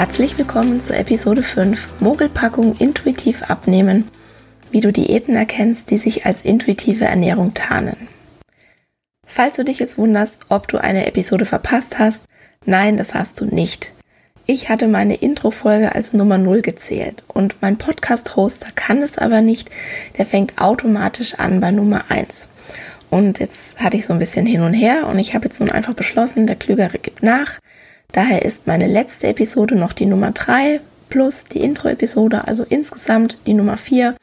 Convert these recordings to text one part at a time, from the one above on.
Herzlich willkommen zur Episode 5 Mogelpackung intuitiv abnehmen, wie du Diäten erkennst, die sich als intuitive Ernährung tarnen. Falls du dich jetzt wunderst, ob du eine Episode verpasst hast, nein, das hast du nicht. Ich hatte meine Intro-Folge als Nummer 0 gezählt und mein Podcast-Hoster kann es aber nicht, der fängt automatisch an bei Nummer 1. Und jetzt hatte ich so ein bisschen hin und her und ich habe jetzt nun einfach beschlossen, der Klügere gibt nach Daher ist meine letzte Episode noch die Nummer 3 plus die Intro-Episode, also insgesamt die Nummer 4.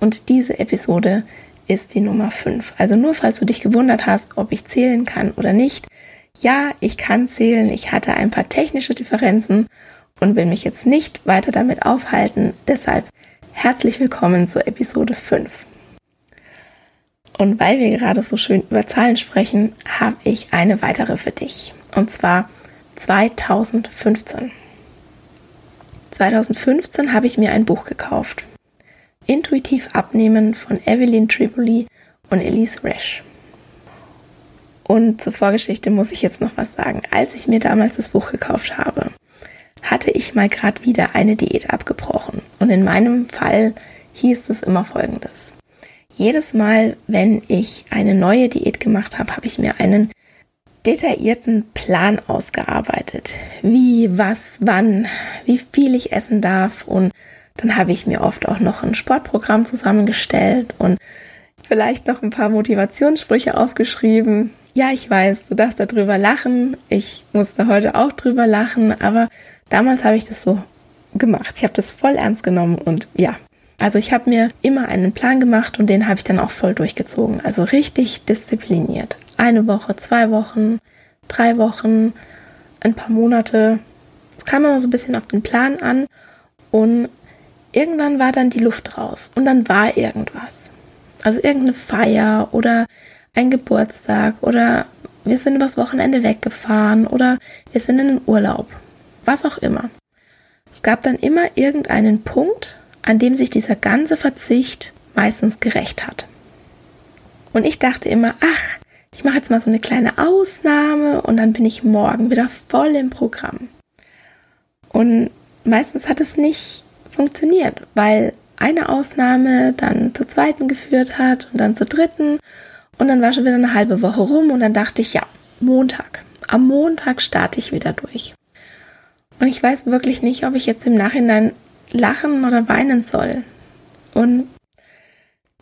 Und diese Episode ist die Nummer 5. Also nur falls du dich gewundert hast, ob ich zählen kann oder nicht. Ja, ich kann zählen. Ich hatte ein paar technische Differenzen und will mich jetzt nicht weiter damit aufhalten. Deshalb herzlich willkommen zur Episode 5. Und weil wir gerade so schön über Zahlen sprechen, habe ich eine weitere für dich. Und zwar 2015. 2015 habe ich mir ein Buch gekauft. Intuitiv Abnehmen von Evelyn Tripoli und Elise Resch. Und zur Vorgeschichte muss ich jetzt noch was sagen. Als ich mir damals das Buch gekauft habe, hatte ich mal gerade wieder eine Diät abgebrochen. Und in meinem Fall hieß es immer folgendes. Jedes Mal, wenn ich eine neue Diät gemacht habe, habe ich mir einen detaillierten Plan ausgearbeitet. Wie, was, wann, wie viel ich essen darf. Und dann habe ich mir oft auch noch ein Sportprogramm zusammengestellt und vielleicht noch ein paar Motivationssprüche aufgeschrieben. Ja, ich weiß, du darfst darüber lachen. Ich musste heute auch drüber lachen, aber damals habe ich das so gemacht. Ich habe das voll ernst genommen und ja. Also ich habe mir immer einen Plan gemacht und den habe ich dann auch voll durchgezogen. Also richtig diszipliniert eine Woche, zwei Wochen, drei Wochen, ein paar Monate. Es kam immer so ein bisschen auf den Plan an und irgendwann war dann die Luft raus und dann war irgendwas. Also irgendeine Feier oder ein Geburtstag oder wir sind übers Wochenende weggefahren oder wir sind in den Urlaub. Was auch immer. Es gab dann immer irgendeinen Punkt, an dem sich dieser ganze Verzicht meistens gerecht hat. Und ich dachte immer, ach, ich mache jetzt mal so eine kleine Ausnahme und dann bin ich morgen wieder voll im Programm. Und meistens hat es nicht funktioniert, weil eine Ausnahme dann zur zweiten geführt hat und dann zur dritten und dann war schon wieder eine halbe Woche rum und dann dachte ich, ja, Montag. Am Montag starte ich wieder durch. Und ich weiß wirklich nicht, ob ich jetzt im Nachhinein lachen oder weinen soll. Und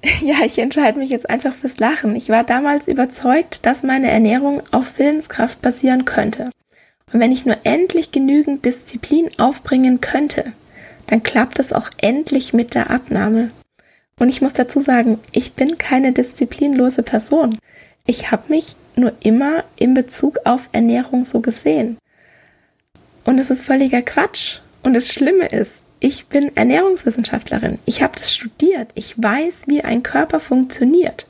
Ja, ich entscheide mich jetzt einfach fürs Lachen. Ich war damals überzeugt, dass meine Ernährung auf Willenskraft basieren könnte. Und wenn ich nur endlich genügend Disziplin aufbringen könnte, dann klappt es auch endlich mit der Abnahme. Und ich muss dazu sagen, ich bin keine disziplinlose Person. Ich habe mich nur immer in Bezug auf Ernährung so gesehen. Und es ist völliger Quatsch. Und das Schlimme ist, ich bin Ernährungswissenschaftlerin. Ich habe das studiert. Ich weiß, wie ein Körper funktioniert.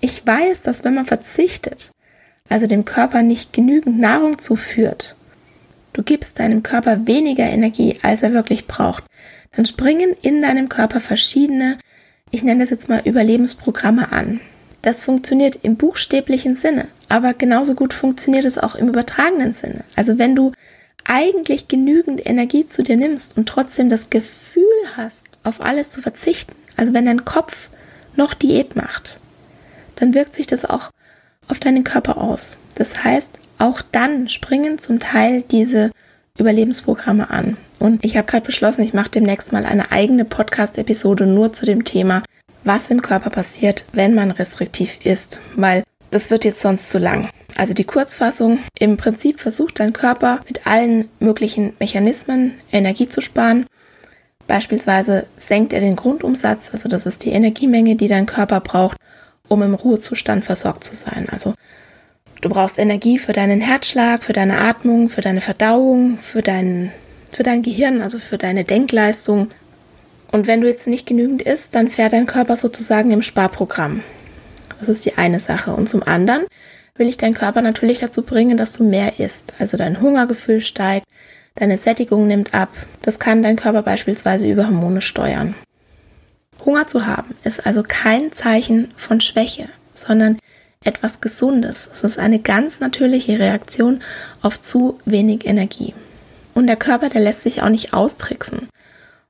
Ich weiß, dass wenn man verzichtet, also dem Körper nicht genügend Nahrung zuführt, du gibst deinem Körper weniger Energie, als er wirklich braucht, dann springen in deinem Körper verschiedene, ich nenne das jetzt mal Überlebensprogramme an. Das funktioniert im buchstäblichen Sinne, aber genauso gut funktioniert es auch im übertragenen Sinne. Also wenn du eigentlich genügend Energie zu dir nimmst und trotzdem das Gefühl hast, auf alles zu verzichten, also wenn dein Kopf noch Diät macht, dann wirkt sich das auch auf deinen Körper aus. Das heißt, auch dann springen zum Teil diese Überlebensprogramme an. Und ich habe gerade beschlossen, ich mache demnächst mal eine eigene Podcast-Episode nur zu dem Thema, was im Körper passiert, wenn man restriktiv isst, weil das wird jetzt sonst zu lang. Also die Kurzfassung, im Prinzip versucht dein Körper mit allen möglichen Mechanismen Energie zu sparen. Beispielsweise senkt er den Grundumsatz, also das ist die Energiemenge, die dein Körper braucht, um im Ruhezustand versorgt zu sein. Also du brauchst Energie für deinen Herzschlag, für deine Atmung, für deine Verdauung, für dein, für dein Gehirn, also für deine Denkleistung. Und wenn du jetzt nicht genügend isst, dann fährt dein Körper sozusagen im Sparprogramm. Das ist die eine Sache. Und zum anderen will ich deinen Körper natürlich dazu bringen, dass du mehr isst. Also dein Hungergefühl steigt, deine Sättigung nimmt ab. Das kann dein Körper beispielsweise über Hormone steuern. Hunger zu haben ist also kein Zeichen von Schwäche, sondern etwas Gesundes. Es ist eine ganz natürliche Reaktion auf zu wenig Energie. Und der Körper, der lässt sich auch nicht austricksen.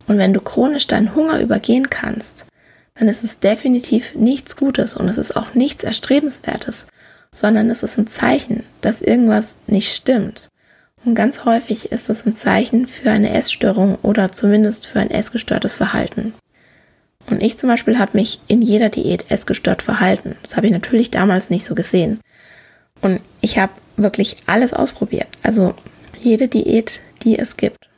Und wenn du chronisch deinen Hunger übergehen kannst, dann ist es definitiv nichts Gutes und es ist auch nichts Erstrebenswertes, sondern es ist ein Zeichen, dass irgendwas nicht stimmt. Und ganz häufig ist es ein Zeichen für eine Essstörung oder zumindest für ein essgestörtes Verhalten. Und ich zum Beispiel habe mich in jeder Diät essgestört verhalten. Das habe ich natürlich damals nicht so gesehen. Und ich habe wirklich alles ausprobiert. Also jede Diät, die es gibt.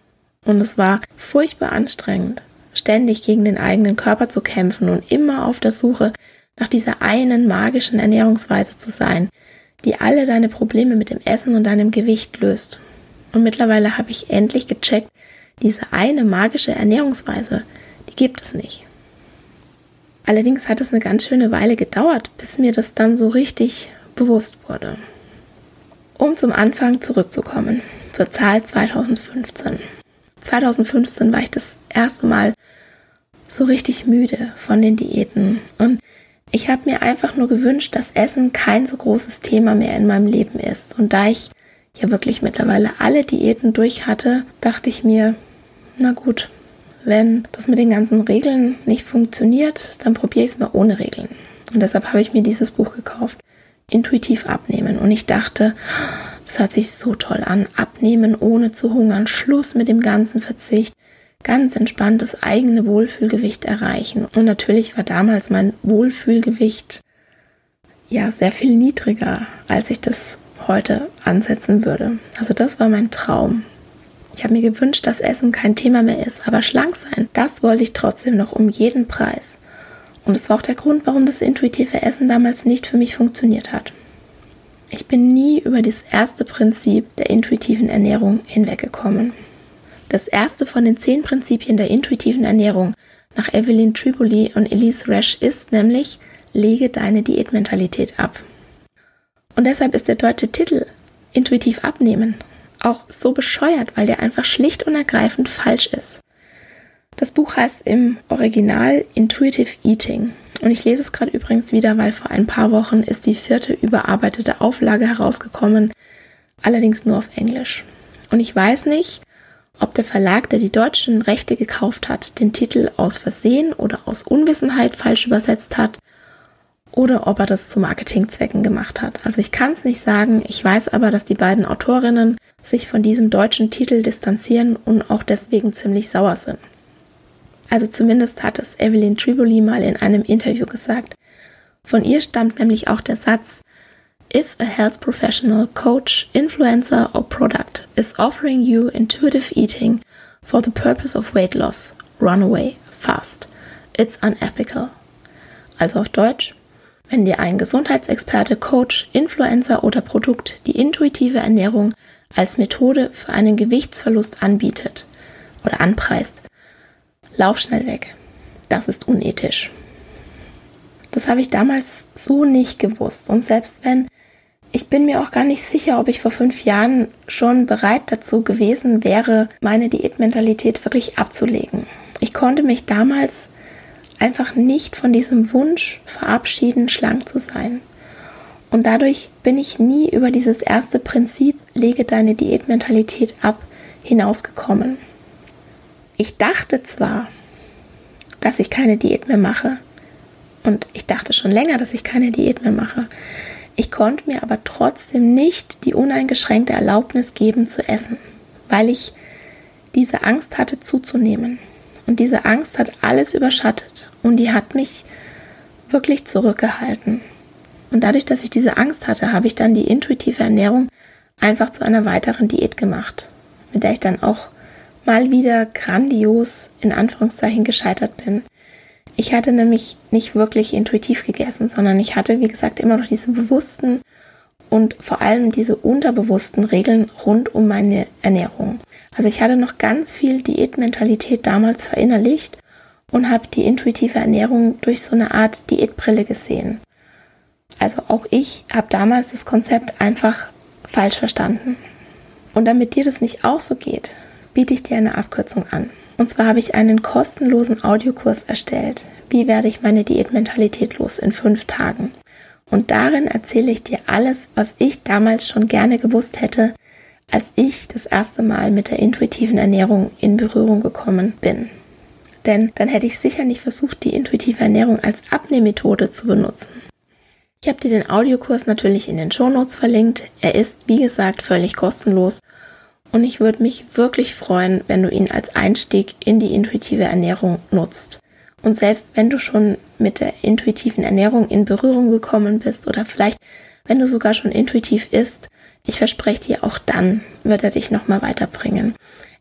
Und es war furchtbar anstrengend, ständig gegen den eigenen Körper zu kämpfen und immer auf der Suche nach dieser einen magischen Ernährungsweise zu sein, die alle deine Probleme mit dem Essen und deinem Gewicht löst. Und mittlerweile habe ich endlich gecheckt, diese eine magische Ernährungsweise, die gibt es nicht. Allerdings hat es eine ganz schöne Weile gedauert, bis mir das dann so richtig bewusst wurde. Um zum Anfang zurückzukommen, zur Zahl 2015. 2015 war ich das erste Mal so richtig müde von den Diäten und ich habe mir einfach nur gewünscht, dass Essen kein so großes Thema mehr in meinem Leben ist. Und da ich ja wirklich mittlerweile alle Diäten durch hatte, dachte ich mir, na gut, wenn das mit den ganzen Regeln nicht funktioniert, dann probiere ich es mal ohne Regeln. Und deshalb habe ich mir dieses Buch gekauft, Intuitiv abnehmen. Und ich dachte, das hört sich so toll an. Abnehmen ohne zu hungern, Schluss mit dem ganzen Verzicht, ganz entspannt das eigene Wohlfühlgewicht erreichen. Und natürlich war damals mein Wohlfühlgewicht ja sehr viel niedriger, als ich das heute ansetzen würde. Also das war mein Traum. Ich habe mir gewünscht, dass Essen kein Thema mehr ist, aber schlank sein, das wollte ich trotzdem noch um jeden Preis. Und es war auch der Grund, warum das intuitive Essen damals nicht für mich funktioniert hat. Ich bin nie über das erste Prinzip der intuitiven Ernährung hinweggekommen. Das erste von den zehn Prinzipien der intuitiven Ernährung nach Evelyn Triboli und Elise Resch ist nämlich, lege deine Diätmentalität ab. Und deshalb ist der deutsche Titel intuitiv abnehmen auch so bescheuert, weil der einfach schlicht und ergreifend falsch ist. Das Buch heißt im Original Intuitive Eating. Und ich lese es gerade übrigens wieder, weil vor ein paar Wochen ist die vierte überarbeitete Auflage herausgekommen, allerdings nur auf Englisch. Und ich weiß nicht, ob der Verlag, der die deutschen Rechte gekauft hat, den Titel aus Versehen oder aus Unwissenheit falsch übersetzt hat oder ob er das zu Marketingzwecken gemacht hat. Also ich kann es nicht sagen, ich weiß aber, dass die beiden Autorinnen sich von diesem deutschen Titel distanzieren und auch deswegen ziemlich sauer sind. Also zumindest hat es Evelyn Triboli mal in einem Interview gesagt. Von ihr stammt nämlich auch der Satz, If a health professional, coach, influencer or product is offering you intuitive eating for the purpose of weight loss, run away, fast. It's unethical. Also auf Deutsch, wenn dir ein Gesundheitsexperte, Coach, Influencer oder Produkt die intuitive Ernährung als Methode für einen Gewichtsverlust anbietet oder anpreist, lauf schnell weg. Das ist unethisch. Das habe ich damals so nicht gewusst. Und selbst wenn, ich bin mir auch gar nicht sicher, ob ich vor fünf Jahren schon bereit dazu gewesen wäre, meine Diätmentalität wirklich abzulegen. Ich konnte mich damals einfach nicht von diesem Wunsch verabschieden, schlank zu sein. Und dadurch bin ich nie über dieses erste Prinzip, lege deine Diätmentalität ab, hinausgekommen. Ich dachte zwar, dass ich keine Diät mehr mache. Und ich dachte schon länger, dass ich keine Diät mehr mache. Ich konnte mir aber trotzdem nicht die uneingeschränkte Erlaubnis geben zu essen, weil ich diese Angst hatte zuzunehmen. Und diese Angst hat alles überschattet und die hat mich wirklich zurückgehalten. Und dadurch, dass ich diese Angst hatte, habe ich dann die intuitive Ernährung einfach zu einer weiteren Diät gemacht, mit der ich dann auch mal wieder grandios in Anführungszeichen gescheitert bin. Ich hatte nämlich nicht wirklich intuitiv gegessen, sondern ich hatte, wie gesagt, immer noch diese bewussten und vor allem diese unterbewussten Regeln rund um meine Ernährung. Also ich hatte noch ganz viel Diätmentalität damals verinnerlicht und habe die intuitive Ernährung durch so eine Art Diätbrille gesehen. Also auch ich habe damals das Konzept einfach falsch verstanden. Und damit dir das nicht auch so geht, biete ich dir eine Abkürzung an. Und zwar habe ich einen kostenlosen Audiokurs erstellt. Wie werde ich meine Diätmentalität los in fünf Tagen? Und darin erzähle ich dir alles, was ich damals schon gerne gewusst hätte, als ich das erste Mal mit der intuitiven Ernährung in Berührung gekommen bin. Denn dann hätte ich sicher nicht versucht, die intuitive Ernährung als Abnehmmethode zu benutzen. Ich habe dir den Audiokurs natürlich in den Shownotes verlinkt. Er ist, wie gesagt, völlig kostenlos und ich würde mich wirklich freuen, wenn du ihn als Einstieg in die intuitive Ernährung nutzt. Und selbst wenn du schon mit der intuitiven Ernährung in Berührung gekommen bist oder vielleicht wenn du sogar schon intuitiv isst, ich verspreche dir, auch dann wird er dich nochmal weiterbringen.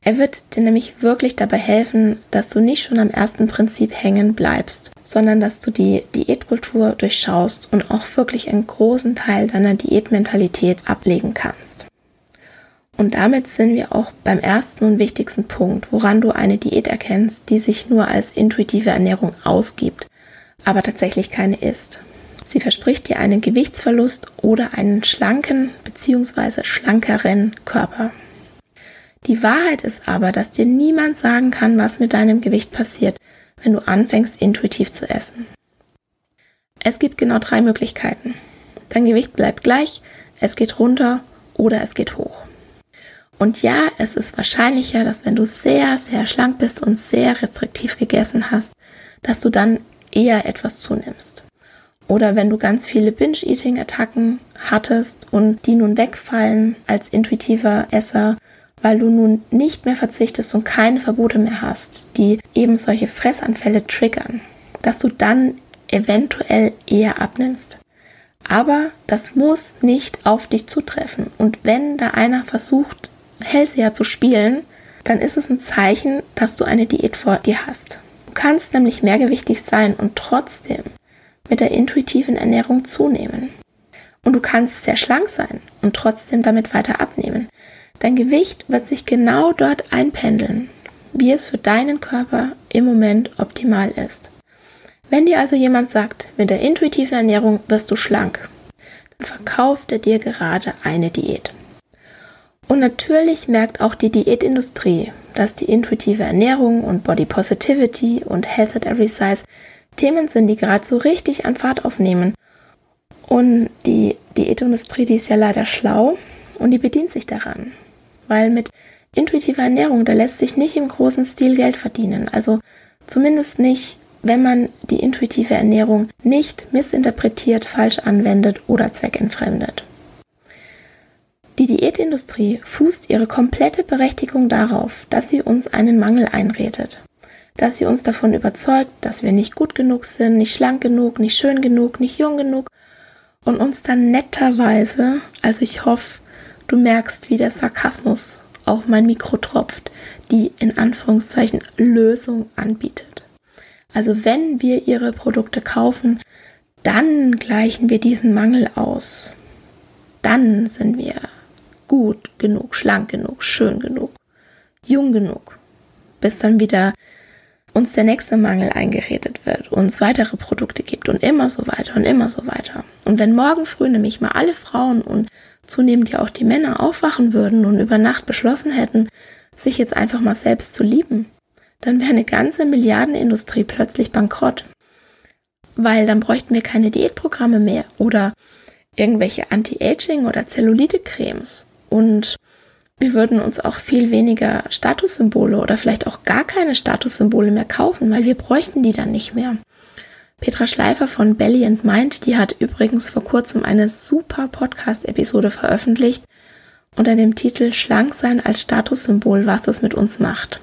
Er wird dir nämlich wirklich dabei helfen, dass du nicht schon am ersten Prinzip hängen bleibst, sondern dass du die Diätkultur durchschaust und auch wirklich einen großen Teil deiner Diätmentalität ablegen kannst. Und damit sind wir auch beim ersten und wichtigsten Punkt, woran du eine Diät erkennst, die sich nur als intuitive Ernährung ausgibt, aber tatsächlich keine ist. Sie verspricht dir einen Gewichtsverlust oder einen schlanken bzw. schlankeren Körper. Die Wahrheit ist aber, dass dir niemand sagen kann, was mit deinem Gewicht passiert, wenn du anfängst intuitiv zu essen. Es gibt genau drei Möglichkeiten. Dein Gewicht bleibt gleich, es geht runter oder es geht hoch. Und ja, es ist wahrscheinlicher, dass wenn du sehr, sehr schlank bist und sehr restriktiv gegessen hast, dass du dann eher etwas zunimmst. Oder wenn du ganz viele Binge-Eating-Attacken hattest und die nun wegfallen als intuitiver Esser, weil du nun nicht mehr verzichtest und keine Verbote mehr hast, die eben solche Fressanfälle triggern, dass du dann eventuell eher abnimmst. Aber das muss nicht auf dich zutreffen. Und wenn da einer versucht, Hellseher zu spielen, dann ist es ein Zeichen, dass du eine Diät vor dir hast. Du kannst nämlich mehrgewichtig sein und trotzdem mit der intuitiven Ernährung zunehmen. Und du kannst sehr schlank sein und trotzdem damit weiter abnehmen. Dein Gewicht wird sich genau dort einpendeln, wie es für deinen Körper im Moment optimal ist. Wenn dir also jemand sagt, mit der intuitiven Ernährung wirst du schlank, dann verkauft er dir gerade eine Diät. Und natürlich merkt auch die Diätindustrie, dass die intuitive Ernährung und Body Positivity und Health at Every Size Themen sind, die gerade so richtig an Fahrt aufnehmen. Und die Diätindustrie, die ist ja leider schlau und die bedient sich daran. Weil mit intuitiver Ernährung, da lässt sich nicht im großen Stil Geld verdienen. Also zumindest nicht, wenn man die intuitive Ernährung nicht missinterpretiert, falsch anwendet oder zweckentfremdet. Die Diätindustrie fußt ihre komplette Berechtigung darauf, dass sie uns einen Mangel einredet. Dass sie uns davon überzeugt, dass wir nicht gut genug sind, nicht schlank genug, nicht schön genug, nicht jung genug und uns dann netterweise, also ich hoffe, du merkst, wie der Sarkasmus auf mein Mikro tropft, die in Anführungszeichen Lösung anbietet. Also wenn wir ihre Produkte kaufen, dann gleichen wir diesen Mangel aus. Dann sind wir gut genug, schlank genug, schön genug, jung genug, bis dann wieder uns der nächste Mangel eingeredet wird, uns weitere Produkte gibt und immer so weiter und immer so weiter. Und wenn morgen früh nämlich mal alle Frauen und zunehmend ja auch die Männer aufwachen würden und über Nacht beschlossen hätten, sich jetzt einfach mal selbst zu lieben, dann wäre eine ganze Milliardenindustrie plötzlich bankrott. Weil dann bräuchten wir keine Diätprogramme mehr oder irgendwelche Anti-Aging oder Zellulite-Cremes und wir würden uns auch viel weniger Statussymbole oder vielleicht auch gar keine Statussymbole mehr kaufen, weil wir bräuchten die dann nicht mehr. Petra Schleifer von Belly and Mind, die hat übrigens vor kurzem eine super Podcast-Episode veröffentlicht unter dem Titel Schlank sein als Statussymbol, was das mit uns macht.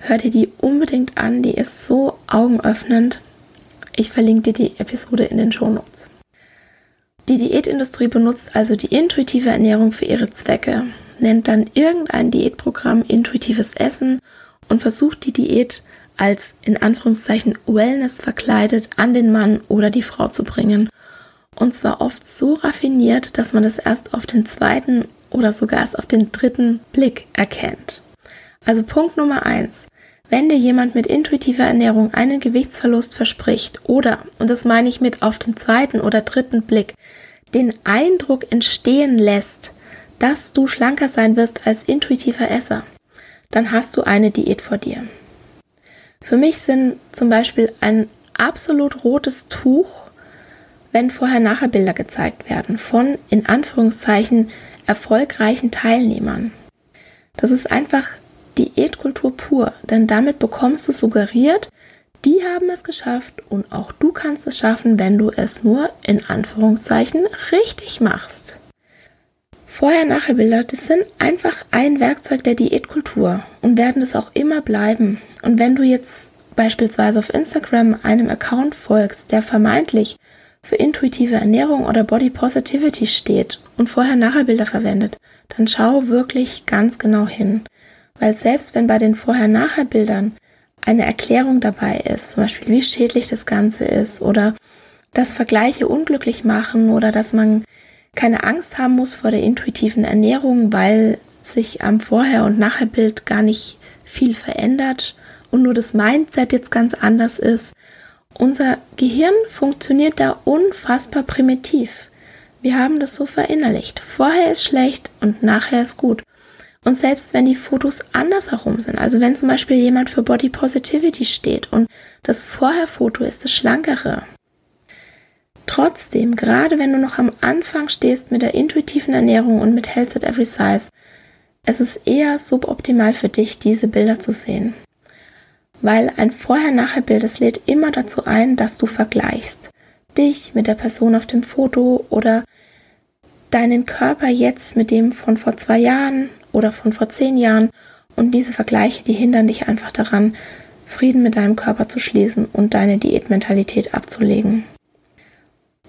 Hör dir die unbedingt an, die ist so augenöffnend. Ich verlinke dir die Episode in den Shownotes. Die Diätindustrie benutzt also die intuitive Ernährung für ihre Zwecke, nennt dann irgendein Diätprogramm intuitives Essen und versucht die Diät als in Anführungszeichen Wellness verkleidet an den Mann oder die Frau zu bringen. Und zwar oft so raffiniert, dass man das erst auf den zweiten oder sogar erst auf den dritten Blick erkennt. Also Punkt Nummer eins. Wenn dir jemand mit intuitiver Ernährung einen Gewichtsverlust verspricht oder, und das meine ich mit auf den zweiten oder dritten Blick, den Eindruck entstehen lässt, dass du schlanker sein wirst als intuitiver Esser, dann hast du eine Diät vor dir. Für mich sind zum Beispiel ein absolut rotes Tuch, wenn vorher-nachher Bilder gezeigt werden von in Anführungszeichen erfolgreichen Teilnehmern. Das ist einfach Diätkultur pur, denn damit bekommst du suggeriert, die haben es geschafft und auch du kannst es schaffen, wenn du es nur in Anführungszeichen richtig machst. Vorher-Nachher-Bilder, das sind einfach ein Werkzeug der Diätkultur und werden es auch immer bleiben. Und wenn du jetzt beispielsweise auf Instagram einem Account folgst, der vermeintlich für intuitive Ernährung oder Body Positivity steht und Vorher-Nachher-Bilder verwendet, dann schau wirklich ganz genau hin. Weil selbst wenn bei den Vorher-Nachher-Bildern eine Erklärung dabei ist, zum Beispiel wie schädlich das Ganze ist oder dass Vergleiche unglücklich machen oder dass man keine Angst haben muss vor der intuitiven Ernährung, weil sich am Vorher- und Nachher-Bild gar nicht viel verändert und nur das Mindset jetzt ganz anders ist. Unser Gehirn funktioniert da unfassbar primitiv. Wir haben das so verinnerlicht. Vorher ist schlecht und nachher ist gut. Und selbst wenn die Fotos andersherum sind, also wenn zum Beispiel jemand für Body Positivity steht und das Vorher-Foto ist das schlankere. Trotzdem, gerade wenn du noch am Anfang stehst mit der intuitiven Ernährung und mit Health at Every Size, es ist eher suboptimal für dich, diese Bilder zu sehen. Weil ein Vorher-Nachher-Bild, es lädt immer dazu ein, dass du vergleichst. Dich mit der Person auf dem Foto oder deinen Körper jetzt mit dem von vor zwei Jahren oder von vor zehn Jahren. Und diese Vergleiche, die hindern dich einfach daran, Frieden mit deinem Körper zu schließen und deine Diätmentalität abzulegen.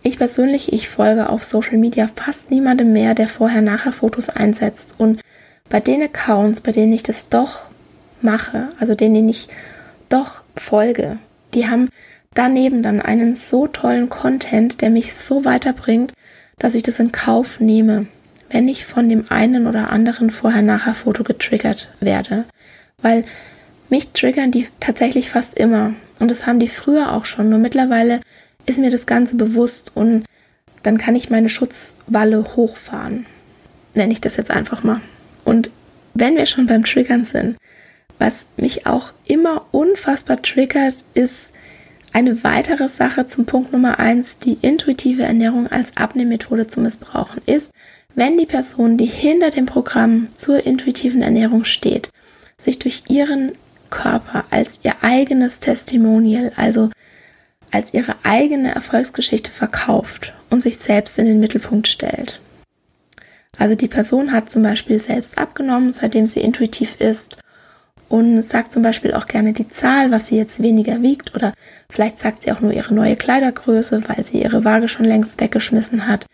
Ich persönlich, ich folge auf Social Media fast niemandem mehr, der vorher-nachher Fotos einsetzt. Und bei den Accounts, bei denen ich das doch mache, also denen ich doch folge, die haben daneben dann einen so tollen Content, der mich so weiterbringt, dass ich das in Kauf nehme, wenn ich von dem einen oder anderen Vorher-Nachher-Foto getriggert werde. Weil mich triggern die tatsächlich fast immer. Und das haben die früher auch schon. Nur mittlerweile ist mir das Ganze bewusst und dann kann ich meine Schutzwalle hochfahren. Nenne ich das jetzt einfach mal. Und wenn wir schon beim Triggern sind, was mich auch immer unfassbar triggert, ist eine weitere Sache zum Punkt Nummer eins, die intuitive Ernährung als Abnehmmethode zu missbrauchen, ist, wenn die Person, die hinter dem Programm zur intuitiven Ernährung steht, sich durch ihren Körper als ihr eigenes Testimonial, also als ihre eigene Erfolgsgeschichte verkauft und sich selbst in den Mittelpunkt stellt. Also die Person hat zum Beispiel selbst abgenommen, seitdem sie intuitiv ist und sagt zum Beispiel auch gerne die Zahl, was sie jetzt weniger wiegt oder vielleicht sagt sie auch nur ihre neue Kleidergröße, weil sie ihre Waage schon längst weggeschmissen hat.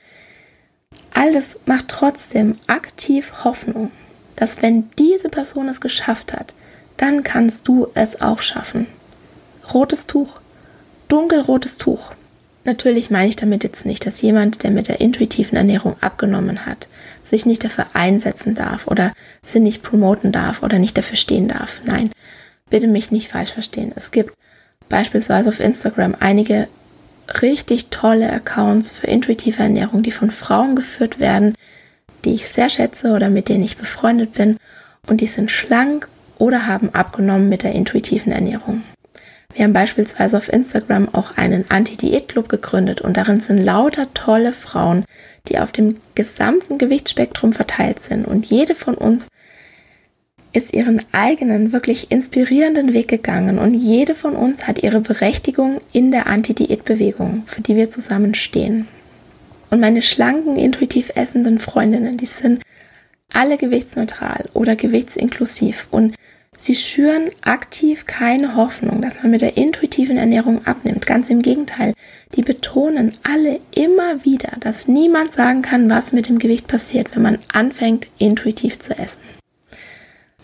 All das macht trotzdem aktiv Hoffnung, dass wenn diese Person es geschafft hat, dann kannst du es auch schaffen. Rotes Tuch, dunkelrotes Tuch. Natürlich meine ich damit jetzt nicht, dass jemand, der mit der intuitiven Ernährung abgenommen hat, sich nicht dafür einsetzen darf oder sie nicht promoten darf oder nicht dafür stehen darf. Nein, bitte mich nicht falsch verstehen. Es gibt beispielsweise auf Instagram einige richtig tolle Accounts für intuitive Ernährung, die von Frauen geführt werden, die ich sehr schätze oder mit denen ich befreundet bin und die sind schlank oder haben abgenommen mit der intuitiven Ernährung. Wir haben beispielsweise auf Instagram auch einen Anti-Diät-Club gegründet und darin sind lauter tolle Frauen, die auf dem gesamten Gewichtsspektrum verteilt sind und jede von uns ist ihren eigenen, wirklich inspirierenden Weg gegangen und jede von uns hat ihre Berechtigung in der Anti-Diät-Bewegung, für die wir zusammen stehen. Und meine schlanken, intuitiv essenden Freundinnen, die sind alle gewichtsneutral oder gewichtsinklusiv und sie schüren aktiv keine Hoffnung, dass man mit der intuitiven Ernährung abnimmt. Ganz im Gegenteil, die betonen alle immer wieder, dass niemand sagen kann, was mit dem Gewicht passiert, wenn man anfängt, intuitiv zu essen.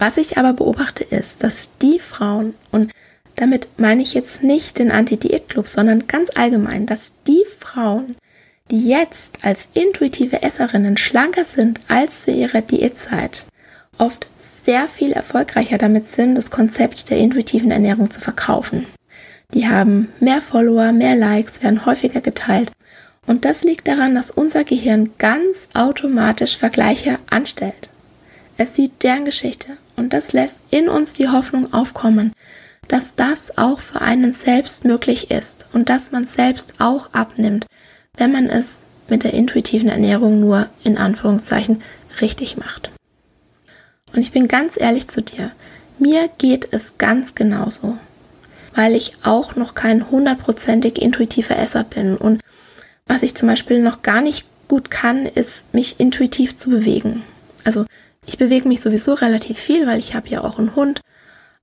Was ich aber beobachte ist, dass die Frauen, und damit meine ich jetzt nicht den Anti-Diät-Club, sondern ganz allgemein, dass die Frauen, die jetzt als intuitive Esserinnen schlanker sind als zu ihrer Diätzeit, oft sehr viel erfolgreicher damit sind, das Konzept der intuitiven Ernährung zu verkaufen. Die haben mehr Follower, mehr Likes, werden häufiger geteilt. Und das liegt daran, dass unser Gehirn ganz automatisch Vergleiche anstellt. Es sieht deren Geschichte und das lässt in uns die Hoffnung aufkommen, dass das auch für einen selbst möglich ist und dass man selbst auch abnimmt, wenn man es mit der intuitiven Ernährung nur in Anführungszeichen richtig macht. Und ich bin ganz ehrlich zu dir, mir geht es ganz genauso, weil ich auch noch kein hundertprozentig intuitiver Esser bin. Und was ich zum Beispiel noch gar nicht gut kann, ist mich intuitiv zu bewegen. Also ich bewege mich sowieso relativ viel, weil ich habe ja auch einen Hund.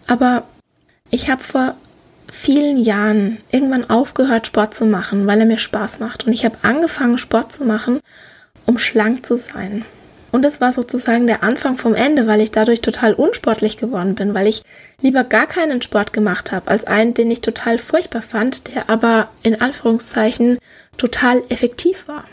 Aber ich habe vor vielen Jahren irgendwann aufgehört, Sport zu machen, weil er mir Spaß macht. Und ich habe angefangen, Sport zu machen, um schlank zu sein. Und das war sozusagen der Anfang vom Ende, weil ich dadurch total unsportlich geworden bin, weil ich lieber gar keinen Sport gemacht habe, als einen, den ich total furchtbar fand, der aber in Anführungszeichen total effektiv war.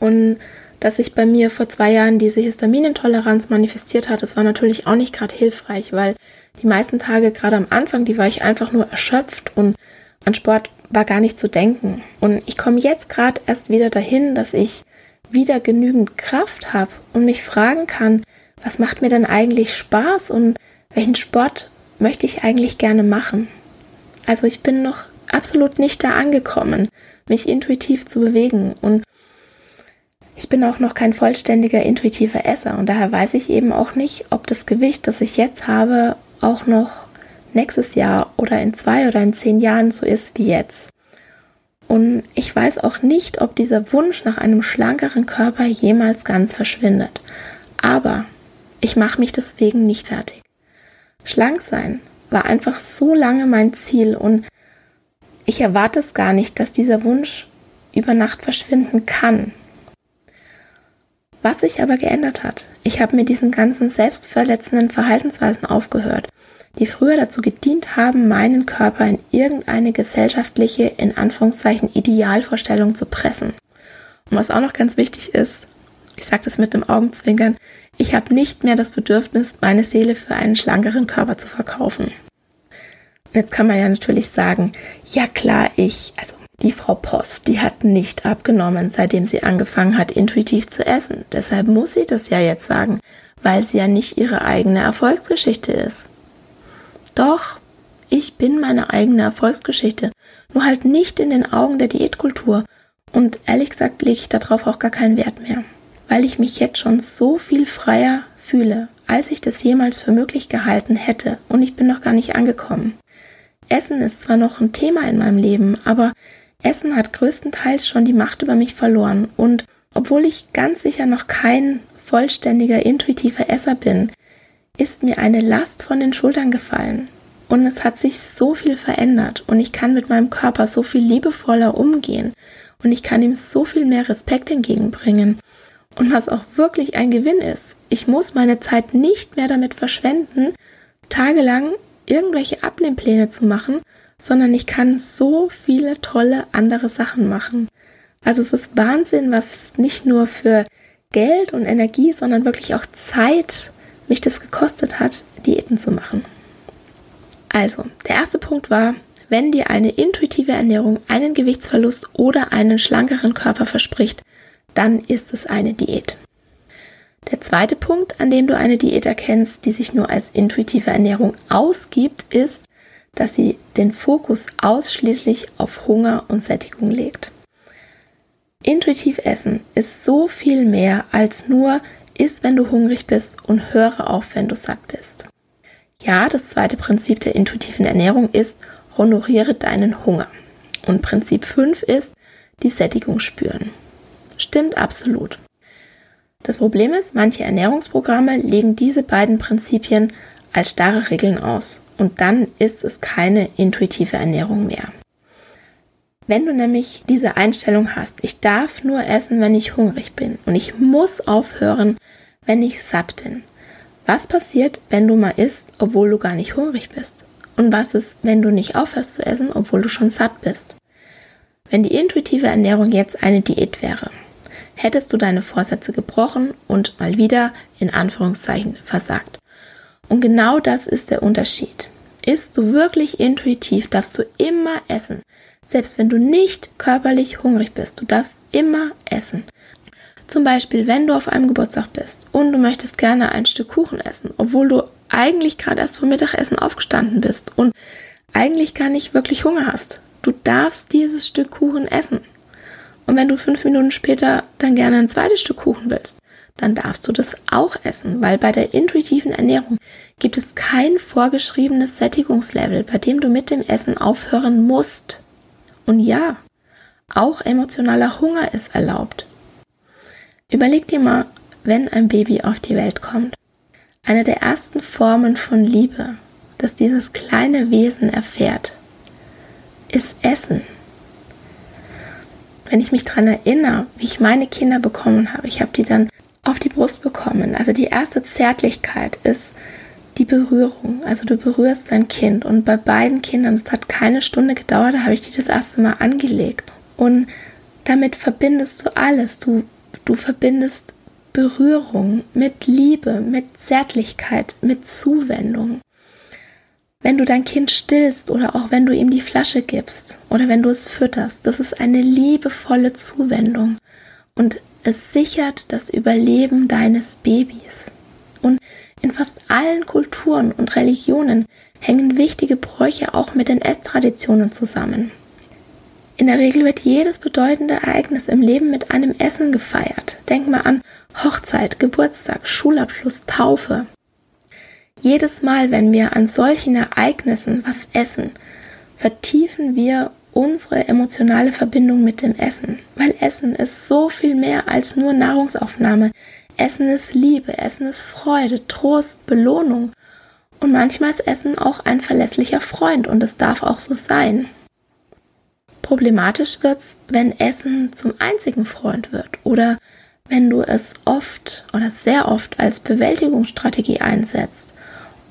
Und dass sich bei mir vor zwei Jahren diese Histaminintoleranz manifestiert hat, das war natürlich auch nicht gerade hilfreich, weil die meisten Tage, gerade am Anfang, die war ich einfach nur erschöpft und an Sport war gar nicht zu denken. Und ich komme jetzt gerade erst wieder dahin, dass ich wieder genügend Kraft habe und mich fragen kann, was macht mir denn eigentlich Spaß und welchen Sport möchte ich eigentlich gerne machen. Also ich bin noch absolut nicht da angekommen, mich intuitiv zu bewegen und ich bin auch noch kein vollständiger intuitiver Esser und daher weiß ich eben auch nicht, ob das Gewicht, das ich jetzt habe, auch noch nächstes Jahr oder in zwei oder in zehn Jahren so ist wie jetzt. Und ich weiß auch nicht, ob dieser Wunsch nach einem schlankeren Körper jemals ganz verschwindet. Aber ich mache mich deswegen nicht fertig. Schlank sein war einfach so lange mein Ziel und ich erwarte es gar nicht, dass dieser Wunsch über Nacht verschwinden kann. Was sich aber geändert hat, ich habe mit diesen ganzen selbstverletzenden Verhaltensweisen aufgehört, die früher dazu gedient haben, meinen Körper in irgendeine gesellschaftliche, in Anführungszeichen, Idealvorstellung zu pressen. Und was auch noch ganz wichtig ist, ich sage das mit dem Augenzwinkern, ich habe nicht mehr das Bedürfnis, meine Seele für einen schlankeren Körper zu verkaufen. Jetzt kann man ja natürlich sagen, ja klar, ich, also die Frau Post, die hat nicht abgenommen, seitdem sie angefangen hat, intuitiv zu essen. Deshalb muss sie das ja jetzt sagen, weil sie ja nicht ihre eigene Erfolgsgeschichte ist. Doch, ich bin meine eigene Erfolgsgeschichte, nur halt nicht in den Augen der Diätkultur. Und ehrlich gesagt lege ich darauf auch gar keinen Wert mehr, weil ich mich jetzt schon so viel freier fühle, als ich das jemals für möglich gehalten hätte und ich bin noch gar nicht angekommen. Essen ist zwar noch ein Thema in meinem Leben, aber Essen hat größtenteils schon die Macht über mich verloren und obwohl ich ganz sicher noch kein vollständiger intuitiver Esser bin, ist mir eine Last von den Schultern gefallen. Und es hat sich so viel verändert und ich kann mit meinem Körper so viel liebevoller umgehen und ich kann ihm so viel mehr Respekt entgegenbringen. Und was auch wirklich ein Gewinn ist, ich muss meine Zeit nicht mehr damit verschwenden, tagelang irgendwelche Abnehmpläne zu machen, sondern ich kann so viele tolle andere Sachen machen. Also es ist Wahnsinn, was nicht nur für Geld und Energie, sondern wirklich auch Zeit mich das gekostet hat, Diäten zu machen. Also, der erste Punkt war, wenn dir eine intuitive Ernährung einen Gewichtsverlust oder einen schlankeren Körper verspricht, dann ist es eine Diät. Der zweite Punkt, an dem du eine Diät erkennst, die sich nur als intuitive Ernährung ausgibt, ist, dass sie den Fokus ausschließlich auf Hunger und Sättigung legt. Intuitiv essen ist so viel mehr als nur isst, wenn du hungrig bist und höre auf, wenn du satt bist. Ja, das zweite Prinzip der intuitiven Ernährung ist, honoriere deinen Hunger. Und Prinzip 5 ist, die Sättigung spüren. Stimmt absolut. Das Problem ist, manche Ernährungsprogramme legen diese beiden Prinzipien als starre Regeln aus. Und dann ist es keine intuitive Ernährung mehr. Wenn du nämlich diese Einstellung hast, ich darf nur essen, wenn ich hungrig bin und ich muss aufhören, wenn ich satt bin. Was passiert, wenn du mal isst, obwohl du gar nicht hungrig bist? Und was ist, wenn du nicht aufhörst zu essen, obwohl du schon satt bist? Wenn die intuitive Ernährung jetzt eine Diät wäre, hättest du deine Vorsätze gebrochen und mal wieder in Anführungszeichen versagt. Und genau das ist der Unterschied. Isst du wirklich intuitiv, darfst du immer essen. Selbst wenn du nicht körperlich hungrig bist, du darfst immer essen. Zum Beispiel, wenn du auf einem Geburtstag bist und du möchtest gerne ein Stück Kuchen essen, obwohl du eigentlich gerade erst zum Mittagessen aufgestanden bist und eigentlich gar nicht wirklich Hunger hast. Du darfst dieses Stück Kuchen essen. Und wenn du fünf Minuten später dann gerne ein zweites Stück Kuchen willst, dann darfst du das auch essen, weil bei der intuitiven Ernährung gibt es kein vorgeschriebenes Sättigungslevel, bei dem du mit dem Essen aufhören musst. Und ja, auch emotionaler Hunger ist erlaubt. Überleg dir mal, wenn ein Baby auf die Welt kommt. Eine der ersten Formen von Liebe, das dieses kleine Wesen erfährt, ist Essen. Wenn ich mich daran erinnere, wie ich meine Kinder bekommen habe, ich habe die dann auf die Brust bekommen. Also die erste Zärtlichkeit ist die Berührung. Also du berührst dein Kind und bei beiden Kindern, es hat keine Stunde gedauert, da habe ich die das erste Mal angelegt. Und damit verbindest du alles. Du, du verbindest Berührung mit Liebe, mit Zärtlichkeit, mit Zuwendung. Wenn du dein Kind stillst oder auch wenn du ihm die Flasche gibst oder wenn du es fütterst, das ist eine liebevolle Zuwendung und es sichert das Überleben deines Babys. Und in fast allen Kulturen und Religionen hängen wichtige Bräuche auch mit den Esstraditionen zusammen. In der Regel wird jedes bedeutende Ereignis im Leben mit einem Essen gefeiert. Denk mal an Hochzeit, Geburtstag, Schulabschluss, Taufe. Jedes Mal, wenn wir an solchen Ereignissen was essen, vertiefen wir unsere emotionale Verbindung mit dem Essen, weil Essen ist so viel mehr als nur Nahrungsaufnahme. Essen ist Liebe, Essen ist Freude, Trost, Belohnung. Und manchmal ist Essen auch ein verlässlicher Freund und es darf auch so sein. Problematisch wird's, wenn Essen zum einzigen Freund wird oder wenn du es oft oder sehr oft als Bewältigungsstrategie einsetzt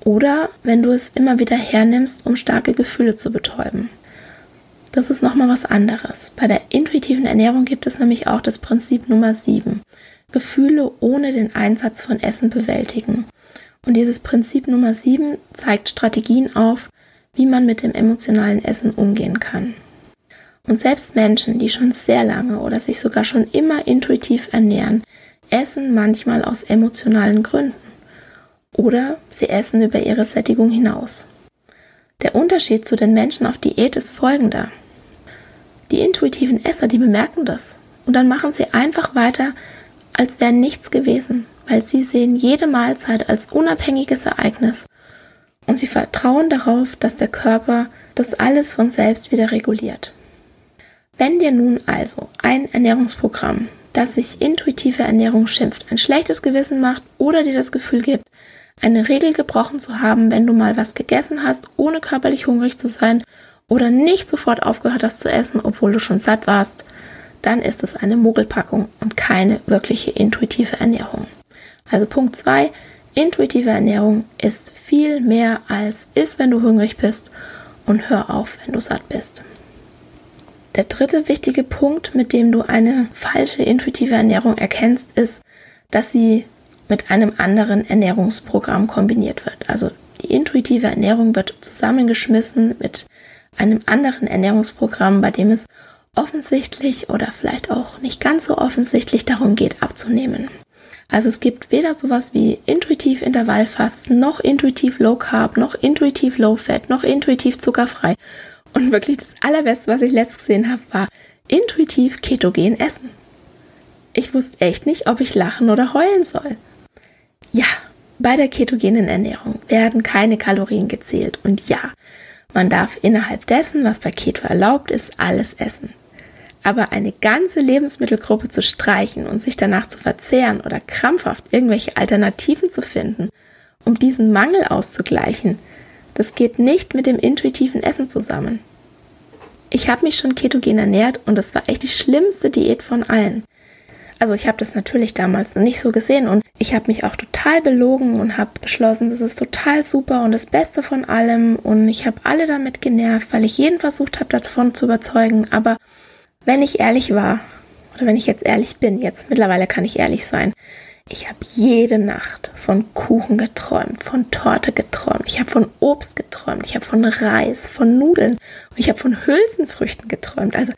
oder wenn du es immer wieder hernimmst, um starke Gefühle zu betäuben. Das ist nochmal was anderes. Bei der intuitiven Ernährung gibt es nämlich auch das Prinzip Nummer 7. Gefühle ohne den Einsatz von Essen bewältigen. Und dieses Prinzip Nummer 7 zeigt Strategien auf, wie man mit dem emotionalen Essen umgehen kann. Und selbst Menschen, die schon sehr lange oder sich sogar schon immer intuitiv ernähren, essen manchmal aus emotionalen Gründen. Oder sie essen über ihre Sättigung hinaus. Der Unterschied zu den Menschen auf Diät ist folgender. Die intuitiven Esser, die bemerken das. Und dann machen sie einfach weiter, als wäre nichts gewesen, weil sie sehen jede Mahlzeit als unabhängiges Ereignis. Und sie vertrauen darauf, dass der Körper das alles von selbst wieder reguliert. Wenn dir nun also ein Ernährungsprogramm, das sich intuitive Ernährung schimpft, ein schlechtes Gewissen macht oder dir das Gefühl gibt, eine Regel gebrochen zu haben, wenn du mal was gegessen hast, ohne körperlich hungrig zu sein oder nicht sofort aufgehört hast zu essen, obwohl du schon satt warst, dann ist es eine Mogelpackung und keine wirkliche intuitive Ernährung. Also Punkt 2, intuitive Ernährung ist viel mehr als isst, wenn du hungrig bist und hör auf, wenn du satt bist. Der dritte wichtige Punkt, mit dem du eine falsche intuitive Ernährung erkennst, ist, dass sie mit einem anderen Ernährungsprogramm kombiniert wird. Also die intuitive Ernährung wird zusammengeschmissen mit einem anderen Ernährungsprogramm, bei dem es offensichtlich oder vielleicht auch nicht ganz so offensichtlich darum geht, abzunehmen. Also es gibt weder sowas wie intuitiv Intervallfasten, noch intuitiv Low Carb, noch intuitiv Low Fat, noch intuitiv zuckerfrei. Und wirklich das Allerbeste, was ich letzt gesehen habe, war intuitiv ketogen essen. Ich wusste echt nicht, ob ich lachen oder heulen soll. Ja, Bei der ketogenen Ernährung werden keine Kalorien gezählt und ja, man darf innerhalb dessen, was bei Keto erlaubt ist, alles essen. Aber eine ganze Lebensmittelgruppe zu streichen und sich danach zu verzehren oder krampfhaft irgendwelche Alternativen zu finden, um diesen Mangel auszugleichen, das geht nicht mit dem intuitiven Essen zusammen. Ich habe mich schon ketogen ernährt und das war echt die schlimmste Diät von allen. Also ich habe das natürlich damals nicht so gesehen und ich habe mich auch total belogen und habe beschlossen, das ist total super und das Beste von allem und ich habe alle damit genervt, weil ich jeden versucht habe, davon zu überzeugen. Aber wenn ich ehrlich war, oder wenn ich jetzt ehrlich bin, jetzt mittlerweile kann ich ehrlich sein, ich habe jede Nacht von Kuchen geträumt, von Torte geträumt, ich habe von Obst geträumt, ich habe von Reis, von Nudeln und ich habe von Hülsenfrüchten geträumt. Also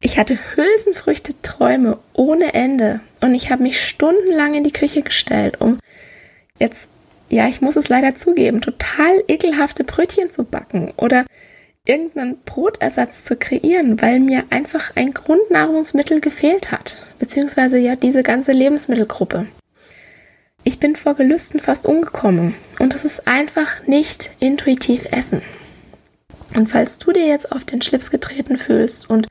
ich hatte Hülsenfrüchte-Träume ohne Ende und ich habe mich stundenlang in die Küche gestellt, um jetzt, ja, ich muss es leider zugeben, total ekelhafte Brötchen zu backen oder irgendeinen Brotersatz zu kreieren, weil mir einfach ein Grundnahrungsmittel gefehlt hat, beziehungsweise ja diese ganze Lebensmittelgruppe. Ich bin vor Gelüsten fast umgekommen und das ist einfach nicht intuitiv Essen. Und falls du dir jetzt auf den Schlips getreten fühlst und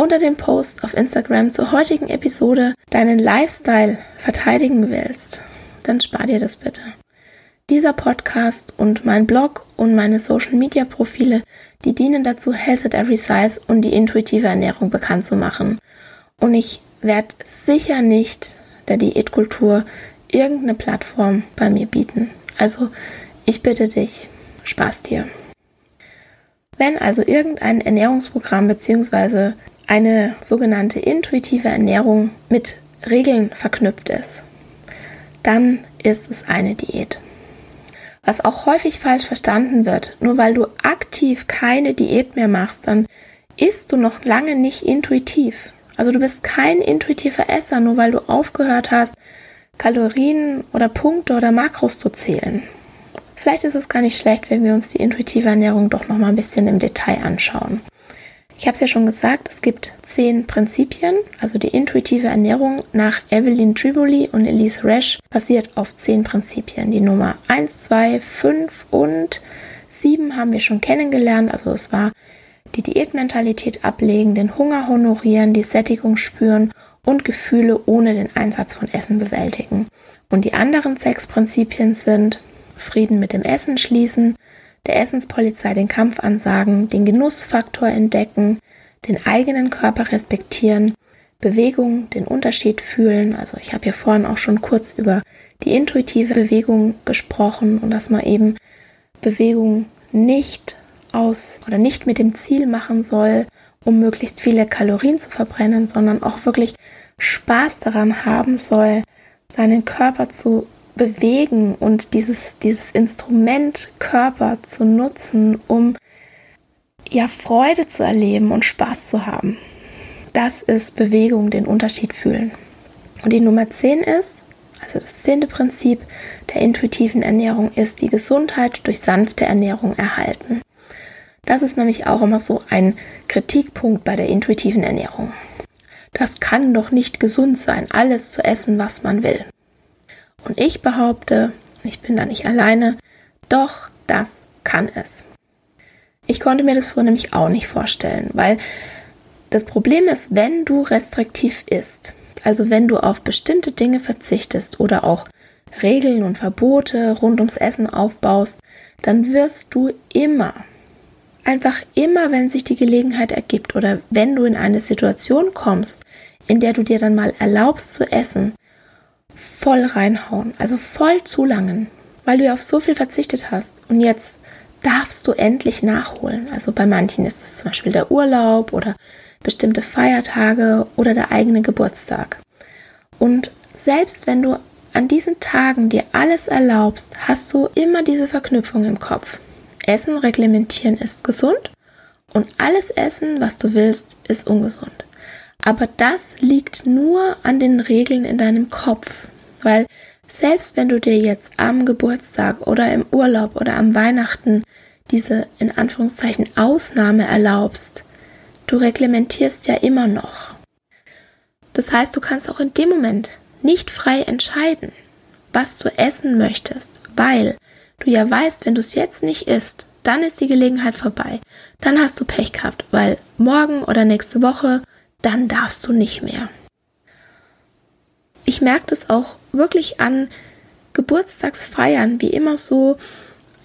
unter dem Post auf Instagram zur heutigen Episode deinen Lifestyle verteidigen willst, dann spar dir das bitte. Dieser Podcast und mein Blog und meine Social Media Profile, die dienen dazu, Health at Every Size und die intuitive Ernährung bekannt zu machen. Und ich werde sicher nicht der Diätkultur irgendeine Plattform bei mir bieten. Also ich bitte dich, Spaß dir. Wenn also irgendein Ernährungsprogramm bzw. eine sogenannte intuitive Ernährung mit Regeln verknüpft ist, dann ist es eine Diät. Was auch häufig falsch verstanden wird, nur weil du aktiv keine Diät mehr machst, dann isst du noch lange nicht intuitiv. Also du bist kein intuitiver Esser, nur weil du aufgehört hast, Kalorien oder Punkte oder Makros zu zählen. Vielleicht ist es gar nicht schlecht, wenn wir uns die intuitive Ernährung doch noch mal ein bisschen im Detail anschauen. Ich habe es ja schon gesagt, es gibt zehn Prinzipien. Also die intuitive Ernährung nach Evelyn Triboli und Elise Resch basiert auf zehn Prinzipien. Die Nummer 1, 2, 5 und 7 haben wir schon kennengelernt. Also es war die Diätmentalität ablegen, den Hunger honorieren, die Sättigung spüren und Gefühle ohne den Einsatz von Essen bewältigen. Und die anderen sechs Prinzipien sind Frieden mit dem Essen schließen, der Essenspolizei den Kampf ansagen, den Genussfaktor entdecken, den eigenen Körper respektieren, Bewegung, den Unterschied fühlen. Also ich habe ja vorhin auch schon kurz über die intuitive Bewegung gesprochen und dass man eben Bewegung nicht aus oder nicht mit dem Ziel machen soll, um möglichst viele Kalorien zu verbrennen, sondern auch wirklich Spaß daran haben soll, seinen Körper zu bewegen und dieses, dieses Instrument Körper zu nutzen, um ja Freude zu erleben und Spaß zu haben. Das ist Bewegung, den Unterschied fühlen. Und die Nummer 10 ist, also das zehnte Prinzip der intuitiven Ernährung ist, die Gesundheit durch sanfte Ernährung erhalten. Das ist nämlich auch immer so ein Kritikpunkt bei der intuitiven Ernährung. Das kann doch nicht gesund sein, alles zu essen, was man will. Und ich behaupte, ich bin da nicht alleine, doch das kann es. Ich konnte mir das früher nämlich auch nicht vorstellen, weil das Problem ist, wenn du restriktiv isst, also wenn du auf bestimmte Dinge verzichtest oder auch Regeln und Verbote rund ums Essen aufbaust, dann wirst du immer einfach immer, wenn sich die Gelegenheit ergibt oder wenn du in eine Situation kommst, in der du dir dann mal erlaubst zu essen, voll reinhauen, also voll zulangen, weil du ja auf so viel verzichtet hast und jetzt darfst du endlich nachholen. Also bei manchen ist es zum Beispiel der Urlaub oder bestimmte Feiertage oder der eigene Geburtstag. Und selbst wenn du an diesen Tagen dir alles erlaubst, hast du immer diese Verknüpfung im Kopf. Essen reglementieren ist gesund und alles Essen, was du willst, ist ungesund. Aber das liegt nur an den Regeln in deinem Kopf, weil selbst wenn du dir jetzt am Geburtstag oder im Urlaub oder am Weihnachten diese in Anführungszeichen Ausnahme erlaubst, du reglementierst ja immer noch. Das heißt, du kannst auch in dem Moment nicht frei entscheiden, was du essen möchtest, weil du ja weißt, wenn du es jetzt nicht isst, dann ist die Gelegenheit vorbei. Dann hast du Pech gehabt, weil morgen oder nächste Woche, dann darfst du nicht mehr. Ich merke das auch wirklich an Geburtstagsfeiern, wie immer so,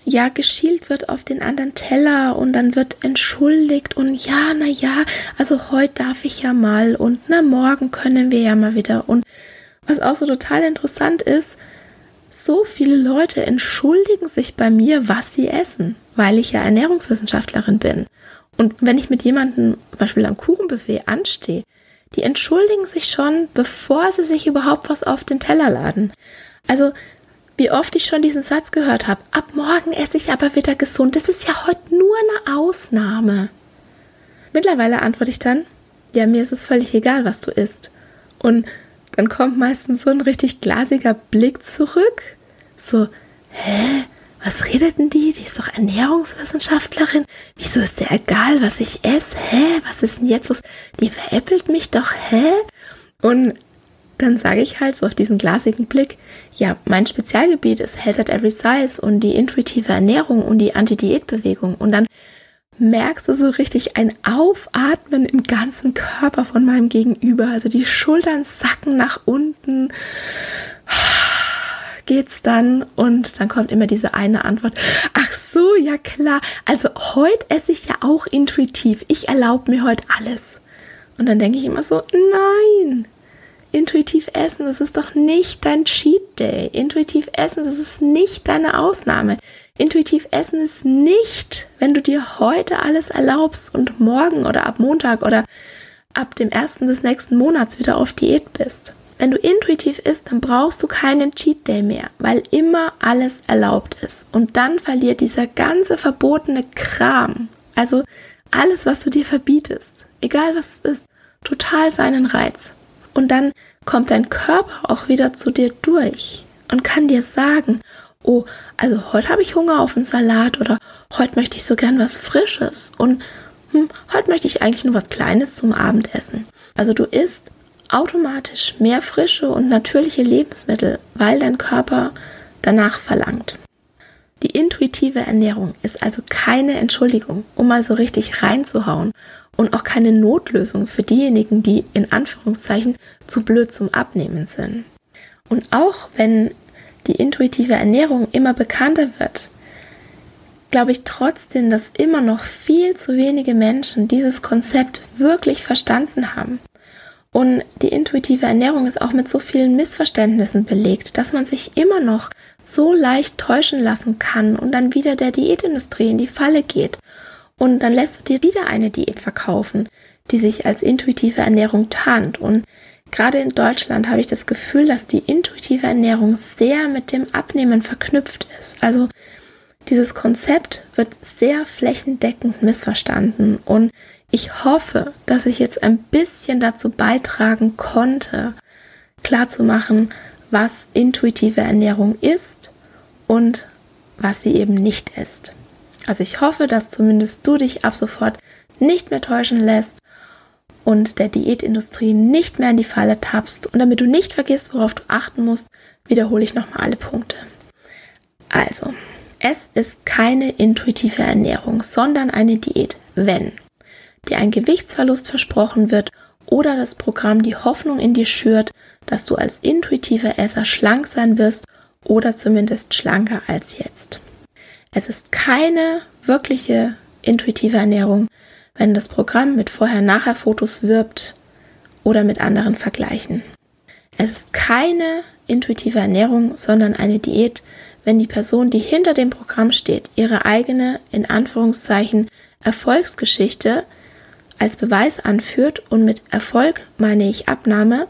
ja, geschielt wird auf den anderen Teller und dann wird entschuldigt und ja, na ja, also heute darf ich ja mal und na morgen können wir ja mal wieder und was auch so total interessant ist, so viele Leute entschuldigen sich bei mir, was sie essen, weil ich ja Ernährungswissenschaftlerin bin. Und wenn ich mit jemandem zum Beispiel am Kuchenbuffet anstehe, die entschuldigen sich schon, bevor sie sich überhaupt was auf den Teller laden. Also, wie oft ich schon diesen Satz gehört habe, ab morgen esse ich aber wieder gesund, das ist ja heute nur eine Ausnahme. Mittlerweile antworte ich dann, ja, mir ist es völlig egal, was du isst. Und dann kommt meistens so ein richtig glasiger Blick zurück. So, hä? Was redet denn die? Die ist doch Ernährungswissenschaftlerin. Wieso ist der egal, was ich esse? Hä? Was ist denn jetzt los? Die veräppelt mich doch, hä? Und dann sage ich halt so auf diesen glasigen Blick, ja, mein Spezialgebiet ist Health at Every Size und die intuitive Ernährung und die Anti-Diät-Bewegung. Und dann merkst du so richtig ein Aufatmen im ganzen Körper von meinem Gegenüber. Also die Schultern sacken nach unten. Geht's dann und dann kommt immer diese eine Antwort. Ach so, ja klar. Also heute esse ich ja auch intuitiv. Ich erlaube mir heute alles. Und dann denke ich immer so, nein, intuitiv essen, das ist doch nicht dein Cheat Day. Intuitiv essen, das ist nicht deine Ausnahme. Intuitiv essen ist nicht, wenn du dir heute alles erlaubst und morgen oder ab Montag oder ab dem ersten des nächsten Monats wieder auf Diät bist. Wenn du intuitiv isst, dann brauchst du keinen Cheat Day mehr, weil immer alles erlaubt ist. Und dann verliert dieser ganze verbotene Kram, also alles, was du dir verbietest, egal was es ist, total seinen Reiz. Und dann kommt dein Körper auch wieder zu dir durch und kann dir sagen, oh, also heute habe ich Hunger auf einen Salat oder heute möchte ich so gern was Frisches und hm, heute möchte ich eigentlich nur was Kleines zum Abendessen. Also du isst automatisch mehr frische und natürliche Lebensmittel, weil dein Körper danach verlangt. Die intuitive Ernährung ist also keine Entschuldigung, um mal so richtig reinzuhauen und auch keine Notlösung für diejenigen, die in Anführungszeichen zu blöd zum Abnehmen sind. Und auch wenn die intuitive Ernährung immer bekannter wird, glaube ich trotzdem, dass immer noch viel zu wenige Menschen dieses Konzept wirklich verstanden haben. Und die intuitive Ernährung ist auch mit so vielen Missverständnissen belegt, dass man sich immer noch so leicht täuschen lassen kann und dann wieder der Diätindustrie in die Falle geht und dann lässt du dir wieder eine Diät verkaufen, die sich als intuitive Ernährung tarnt. Und gerade in Deutschland habe ich das Gefühl, dass die intuitive Ernährung sehr mit dem Abnehmen verknüpft ist. Also dieses Konzept wird sehr flächendeckend missverstanden und ich hoffe, dass ich jetzt ein bisschen dazu beitragen konnte, klarzumachen, was intuitive Ernährung ist und was sie eben nicht ist. Also ich hoffe, dass zumindest du dich ab sofort nicht mehr täuschen lässt und der Diätindustrie nicht mehr in die Falle tappst. Und damit du nicht vergisst, worauf du achten musst, wiederhole ich nochmal alle Punkte. Also, es ist keine intuitive Ernährung, sondern eine Diät, wenn dir ein Gewichtsverlust versprochen wird oder das Programm die Hoffnung in dir schürt, dass du als intuitiver Esser schlank sein wirst oder zumindest schlanker als jetzt. Es ist keine wirkliche intuitive Ernährung, wenn das Programm mit Vorher-Nachher-Fotos wirbt oder mit anderen Vergleichen. Es ist keine intuitive Ernährung, sondern eine Diät, wenn die Person, die hinter dem Programm steht, ihre eigene, in Anführungszeichen, Erfolgsgeschichte als Beweis anführt und mit Erfolg meine ich Abnahme,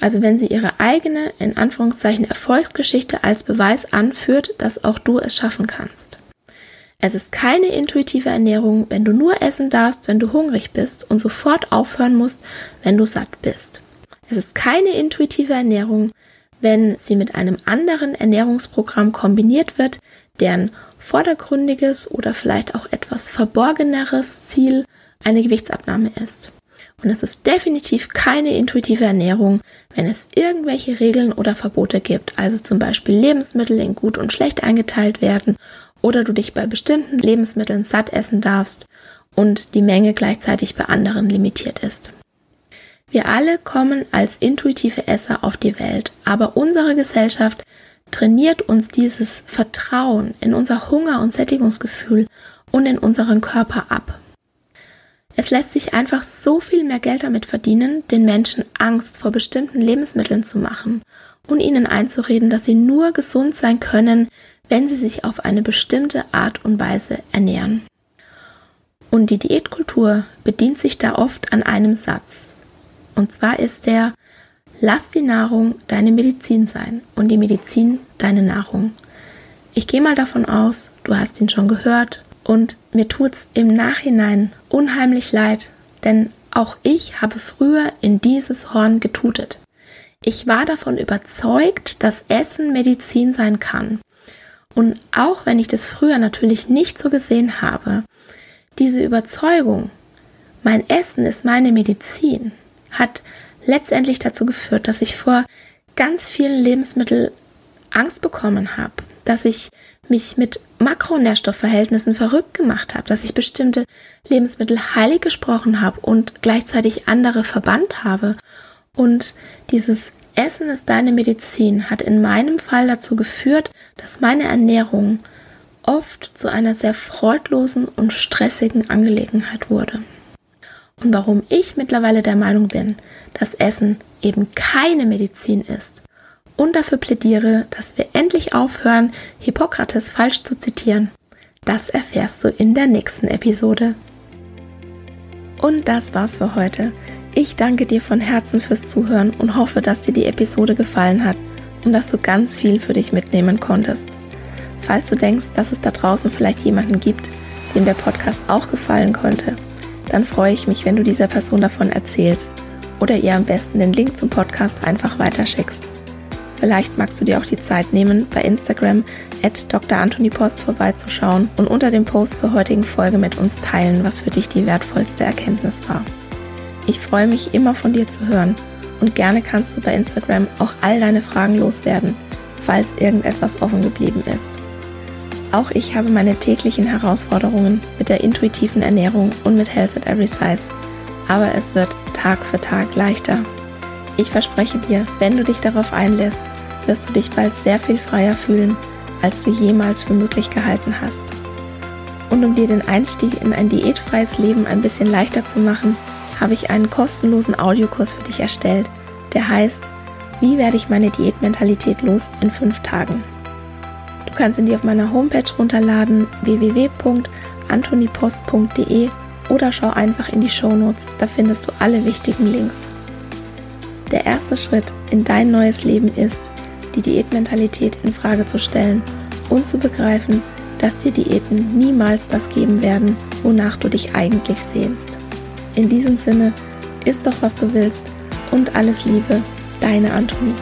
also wenn sie ihre eigene, in Anführungszeichen, Erfolgsgeschichte als Beweis anführt, dass auch du es schaffen kannst. Es ist keine intuitive Ernährung, wenn du nur essen darfst, wenn du hungrig bist und sofort aufhören musst, wenn du satt bist. Es ist keine intuitive Ernährung, wenn sie mit einem anderen Ernährungsprogramm kombiniert wird, deren vordergründiges oder vielleicht auch etwas verborgeneres Ziel eine Gewichtsabnahme ist. Und es ist definitiv keine intuitive Ernährung, wenn es irgendwelche Regeln oder Verbote gibt, also zum Beispiel Lebensmittel in gut und schlecht eingeteilt werden oder du dich bei bestimmten Lebensmitteln satt essen darfst und die Menge gleichzeitig bei anderen limitiert ist. Wir alle kommen als intuitive Esser auf die Welt, aber unsere Gesellschaft trainiert uns dieses Vertrauen in unser Hunger- und Sättigungsgefühl und in unseren Körper ab. Es lässt sich einfach so viel mehr Geld damit verdienen, den Menschen Angst vor bestimmten Lebensmitteln zu machen und ihnen einzureden, dass sie nur gesund sein können, wenn sie sich auf eine bestimmte Art und Weise ernähren. Und die Diätkultur bedient sich da oft an einem Satz. Und zwar ist der, lass die Nahrung deine Medizin sein und die Medizin deine Nahrung. Ich gehe mal davon aus, du hast ihn schon gehört und mir tut's im Nachhinein unheimlich leid, denn auch ich habe früher in dieses Horn getutet. Ich war davon überzeugt, dass Essen Medizin sein kann. Und auch wenn ich das früher natürlich nicht so gesehen habe, diese Überzeugung, mein Essen ist meine Medizin, hat letztendlich dazu geführt, dass ich vor ganz vielen Lebensmitteln Angst bekommen habe, dass ich mich mit Makronährstoffverhältnissen verrückt gemacht habe, dass ich bestimmte Lebensmittel heilig gesprochen habe und gleichzeitig andere verbannt habe. Und dieses Essen ist deine Medizin hat in meinem Fall dazu geführt, dass meine Ernährung oft zu einer sehr freudlosen und stressigen Angelegenheit wurde. Und warum ich mittlerweile der Meinung bin, dass Essen eben keine Medizin ist und dafür plädiere, dass wir endlich aufhören, Hippokrates falsch zu zitieren. Das erfährst du in der nächsten Episode. Und das war's für heute. Ich danke dir von Herzen fürs Zuhören und hoffe, dass dir die Episode gefallen hat und dass du ganz viel für dich mitnehmen konntest. Falls du denkst, dass es da draußen vielleicht jemanden gibt, dem der Podcast auch gefallen könnte, dann freue ich mich, wenn du dieser Person davon erzählst oder ihr am besten den Link zum Podcast einfach weiterschickst. Vielleicht magst du dir auch die Zeit nehmen, bei Instagram at Dr. Anthony Post vorbeizuschauen und unter dem Post zur heutigen Folge mit uns teilen, was für dich die wertvollste Erkenntnis war. Ich freue mich immer von dir zu hören und gerne kannst du bei Instagram auch all deine Fragen loswerden, falls irgendetwas offen geblieben ist. Auch ich habe meine täglichen Herausforderungen mit der intuitiven Ernährung und mit Health at Every Size, aber es wird Tag für Tag leichter. Ich verspreche dir, wenn du dich darauf einlässt, wirst du dich bald sehr viel freier fühlen, als du jemals für möglich gehalten hast. Und um dir den Einstieg in ein diätfreies Leben ein bisschen leichter zu machen, habe ich einen kostenlosen Audiokurs für dich erstellt, der heißt Wie werde ich meine Diätmentalität los in fünf Tagen? Du kannst ihn dir auf meiner Homepage runterladen www.antonipost.de oder schau einfach in die Shownotes, da findest du alle wichtigen Links. Der erste Schritt in dein neues Leben ist, die Diätmentalität in Frage zu stellen und zu begreifen, dass dir Diäten niemals das geben werden, wonach du dich eigentlich sehnst. In diesem Sinne, isst doch was du willst und alles Liebe, deine Antonie.